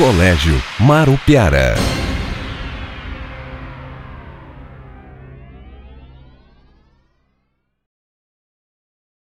Colégio Marupiara.